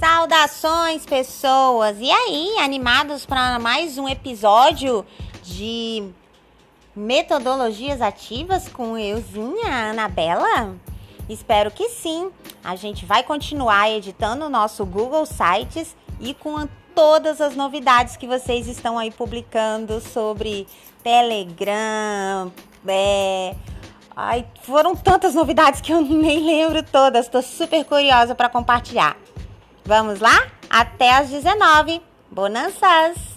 Saudações, pessoas! E aí, animados para mais um episódio de Metodologias Ativas com euzinha, Anabela? Espero que sim. A gente vai continuar editando o nosso Google Sites e com todas as novidades que vocês estão aí publicando sobre Telegram, é... Ai, foram tantas novidades que eu nem lembro todas. Estou super curiosa para compartilhar. Vamos lá? Até às 19. Bonanças!